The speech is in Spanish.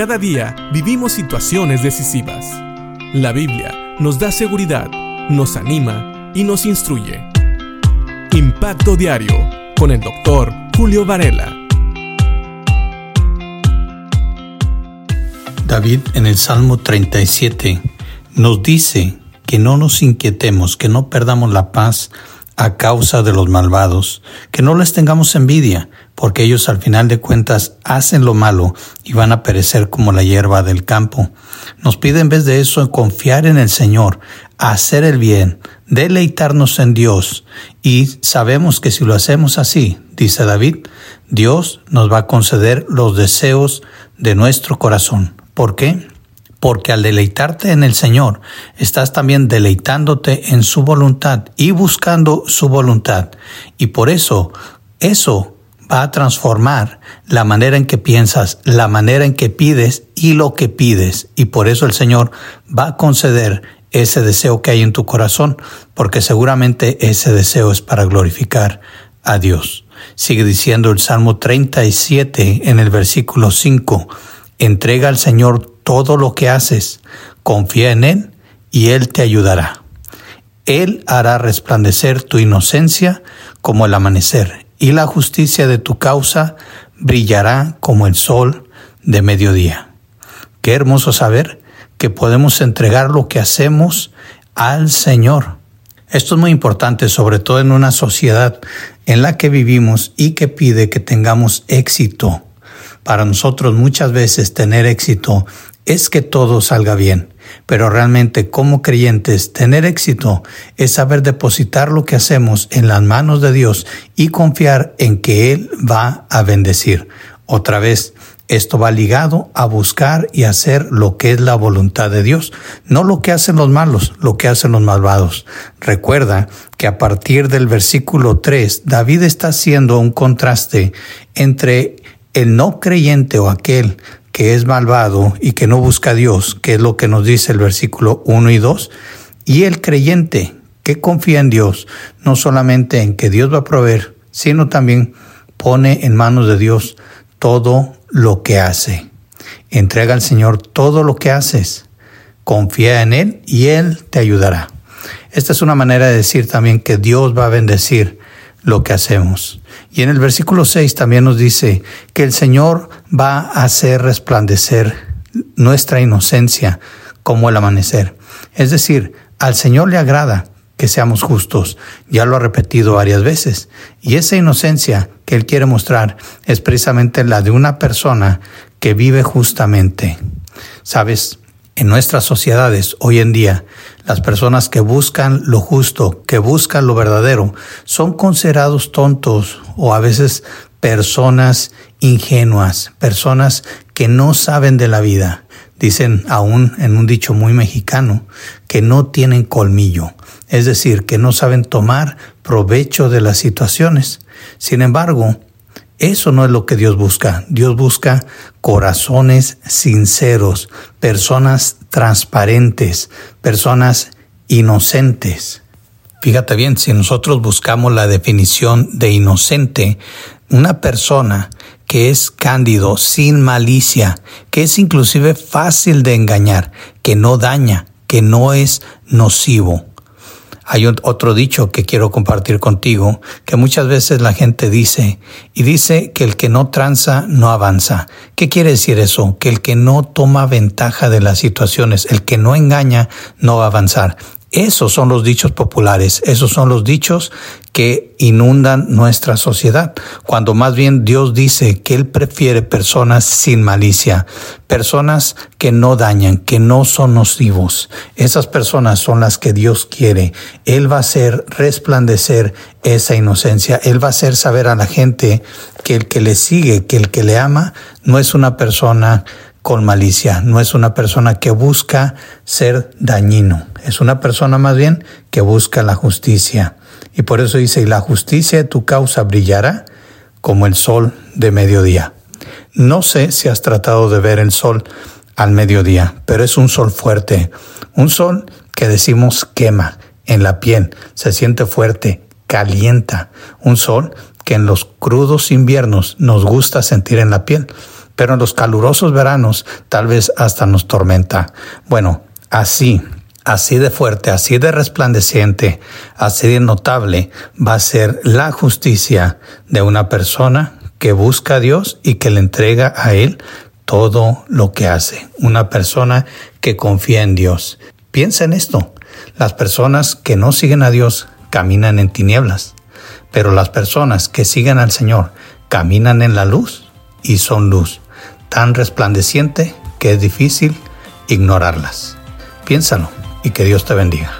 Cada día vivimos situaciones decisivas. La Biblia nos da seguridad, nos anima y nos instruye. Impacto Diario con el doctor Julio Varela. David en el Salmo 37 nos dice que no nos inquietemos, que no perdamos la paz a causa de los malvados, que no les tengamos envidia, porque ellos al final de cuentas hacen lo malo y van a perecer como la hierba del campo. Nos pide en vez de eso confiar en el Señor, hacer el bien, deleitarnos en Dios y sabemos que si lo hacemos así, dice David, Dios nos va a conceder los deseos de nuestro corazón. ¿Por qué? Porque al deleitarte en el Señor, estás también deleitándote en su voluntad y buscando su voluntad. Y por eso, eso va a transformar la manera en que piensas, la manera en que pides y lo que pides. Y por eso el Señor va a conceder ese deseo que hay en tu corazón, porque seguramente ese deseo es para glorificar a Dios. Sigue diciendo el Salmo 37 en el versículo 5, entrega al Señor todo lo que haces, confía en Él y Él te ayudará. Él hará resplandecer tu inocencia como el amanecer, y la justicia de tu causa brillará como el sol de mediodía. Qué hermoso saber que podemos entregar lo que hacemos al Señor. Esto es muy importante, sobre todo en una sociedad en la que vivimos y que pide que tengamos éxito. Para nosotros muchas veces tener éxito es que todo salga bien, pero realmente como creyentes tener éxito es saber depositar lo que hacemos en las manos de Dios y confiar en que Él va a bendecir. Otra vez, esto va ligado a buscar y hacer lo que es la voluntad de Dios, no lo que hacen los malos, lo que hacen los malvados. Recuerda que a partir del versículo 3, David está haciendo un contraste entre el no creyente o aquel que es malvado y que no busca a Dios, que es lo que nos dice el versículo 1 y 2, y el creyente que confía en Dios, no solamente en que Dios va a proveer, sino también pone en manos de Dios todo lo que hace. Entrega al Señor todo lo que haces, confía en Él y Él te ayudará. Esta es una manera de decir también que Dios va a bendecir lo que hacemos. Y en el versículo 6 también nos dice que el Señor va a hacer resplandecer nuestra inocencia como el amanecer. Es decir, al Señor le agrada que seamos justos. Ya lo ha repetido varias veces. Y esa inocencia que Él quiere mostrar es precisamente la de una persona que vive justamente. Sabes, en nuestras sociedades hoy en día, las personas que buscan lo justo, que buscan lo verdadero, son considerados tontos o a veces personas ingenuas, personas que no saben de la vida. Dicen aún en un dicho muy mexicano que no tienen colmillo, es decir, que no saben tomar provecho de las situaciones. Sin embargo, eso no es lo que Dios busca. Dios busca corazones sinceros, personas transparentes, personas inocentes. Fíjate bien, si nosotros buscamos la definición de inocente, una persona que es cándido, sin malicia, que es inclusive fácil de engañar, que no daña, que no es nocivo. Hay otro dicho que quiero compartir contigo, que muchas veces la gente dice, y dice que el que no tranza no avanza. ¿Qué quiere decir eso? Que el que no toma ventaja de las situaciones, el que no engaña, no va a avanzar. Esos son los dichos populares, esos son los dichos que inundan nuestra sociedad, cuando más bien Dios dice que Él prefiere personas sin malicia, personas que no dañan, que no son nocivos. Esas personas son las que Dios quiere. Él va a hacer resplandecer esa inocencia. Él va a hacer saber a la gente que el que le sigue, que el que le ama, no es una persona con malicia, no es una persona que busca ser dañino, es una persona más bien que busca la justicia. Y por eso dice, y la justicia de tu causa brillará como el sol de mediodía. No sé si has tratado de ver el sol al mediodía, pero es un sol fuerte, un sol que decimos quema en la piel, se siente fuerte, calienta, un sol que en los crudos inviernos nos gusta sentir en la piel pero en los calurosos veranos tal vez hasta nos tormenta. Bueno, así, así de fuerte, así de resplandeciente, así de notable va a ser la justicia de una persona que busca a Dios y que le entrega a Él todo lo que hace. Una persona que confía en Dios. Piensa en esto. Las personas que no siguen a Dios caminan en tinieblas, pero las personas que siguen al Señor caminan en la luz y son luz, tan resplandeciente que es difícil ignorarlas. Piénsalo y que Dios te bendiga.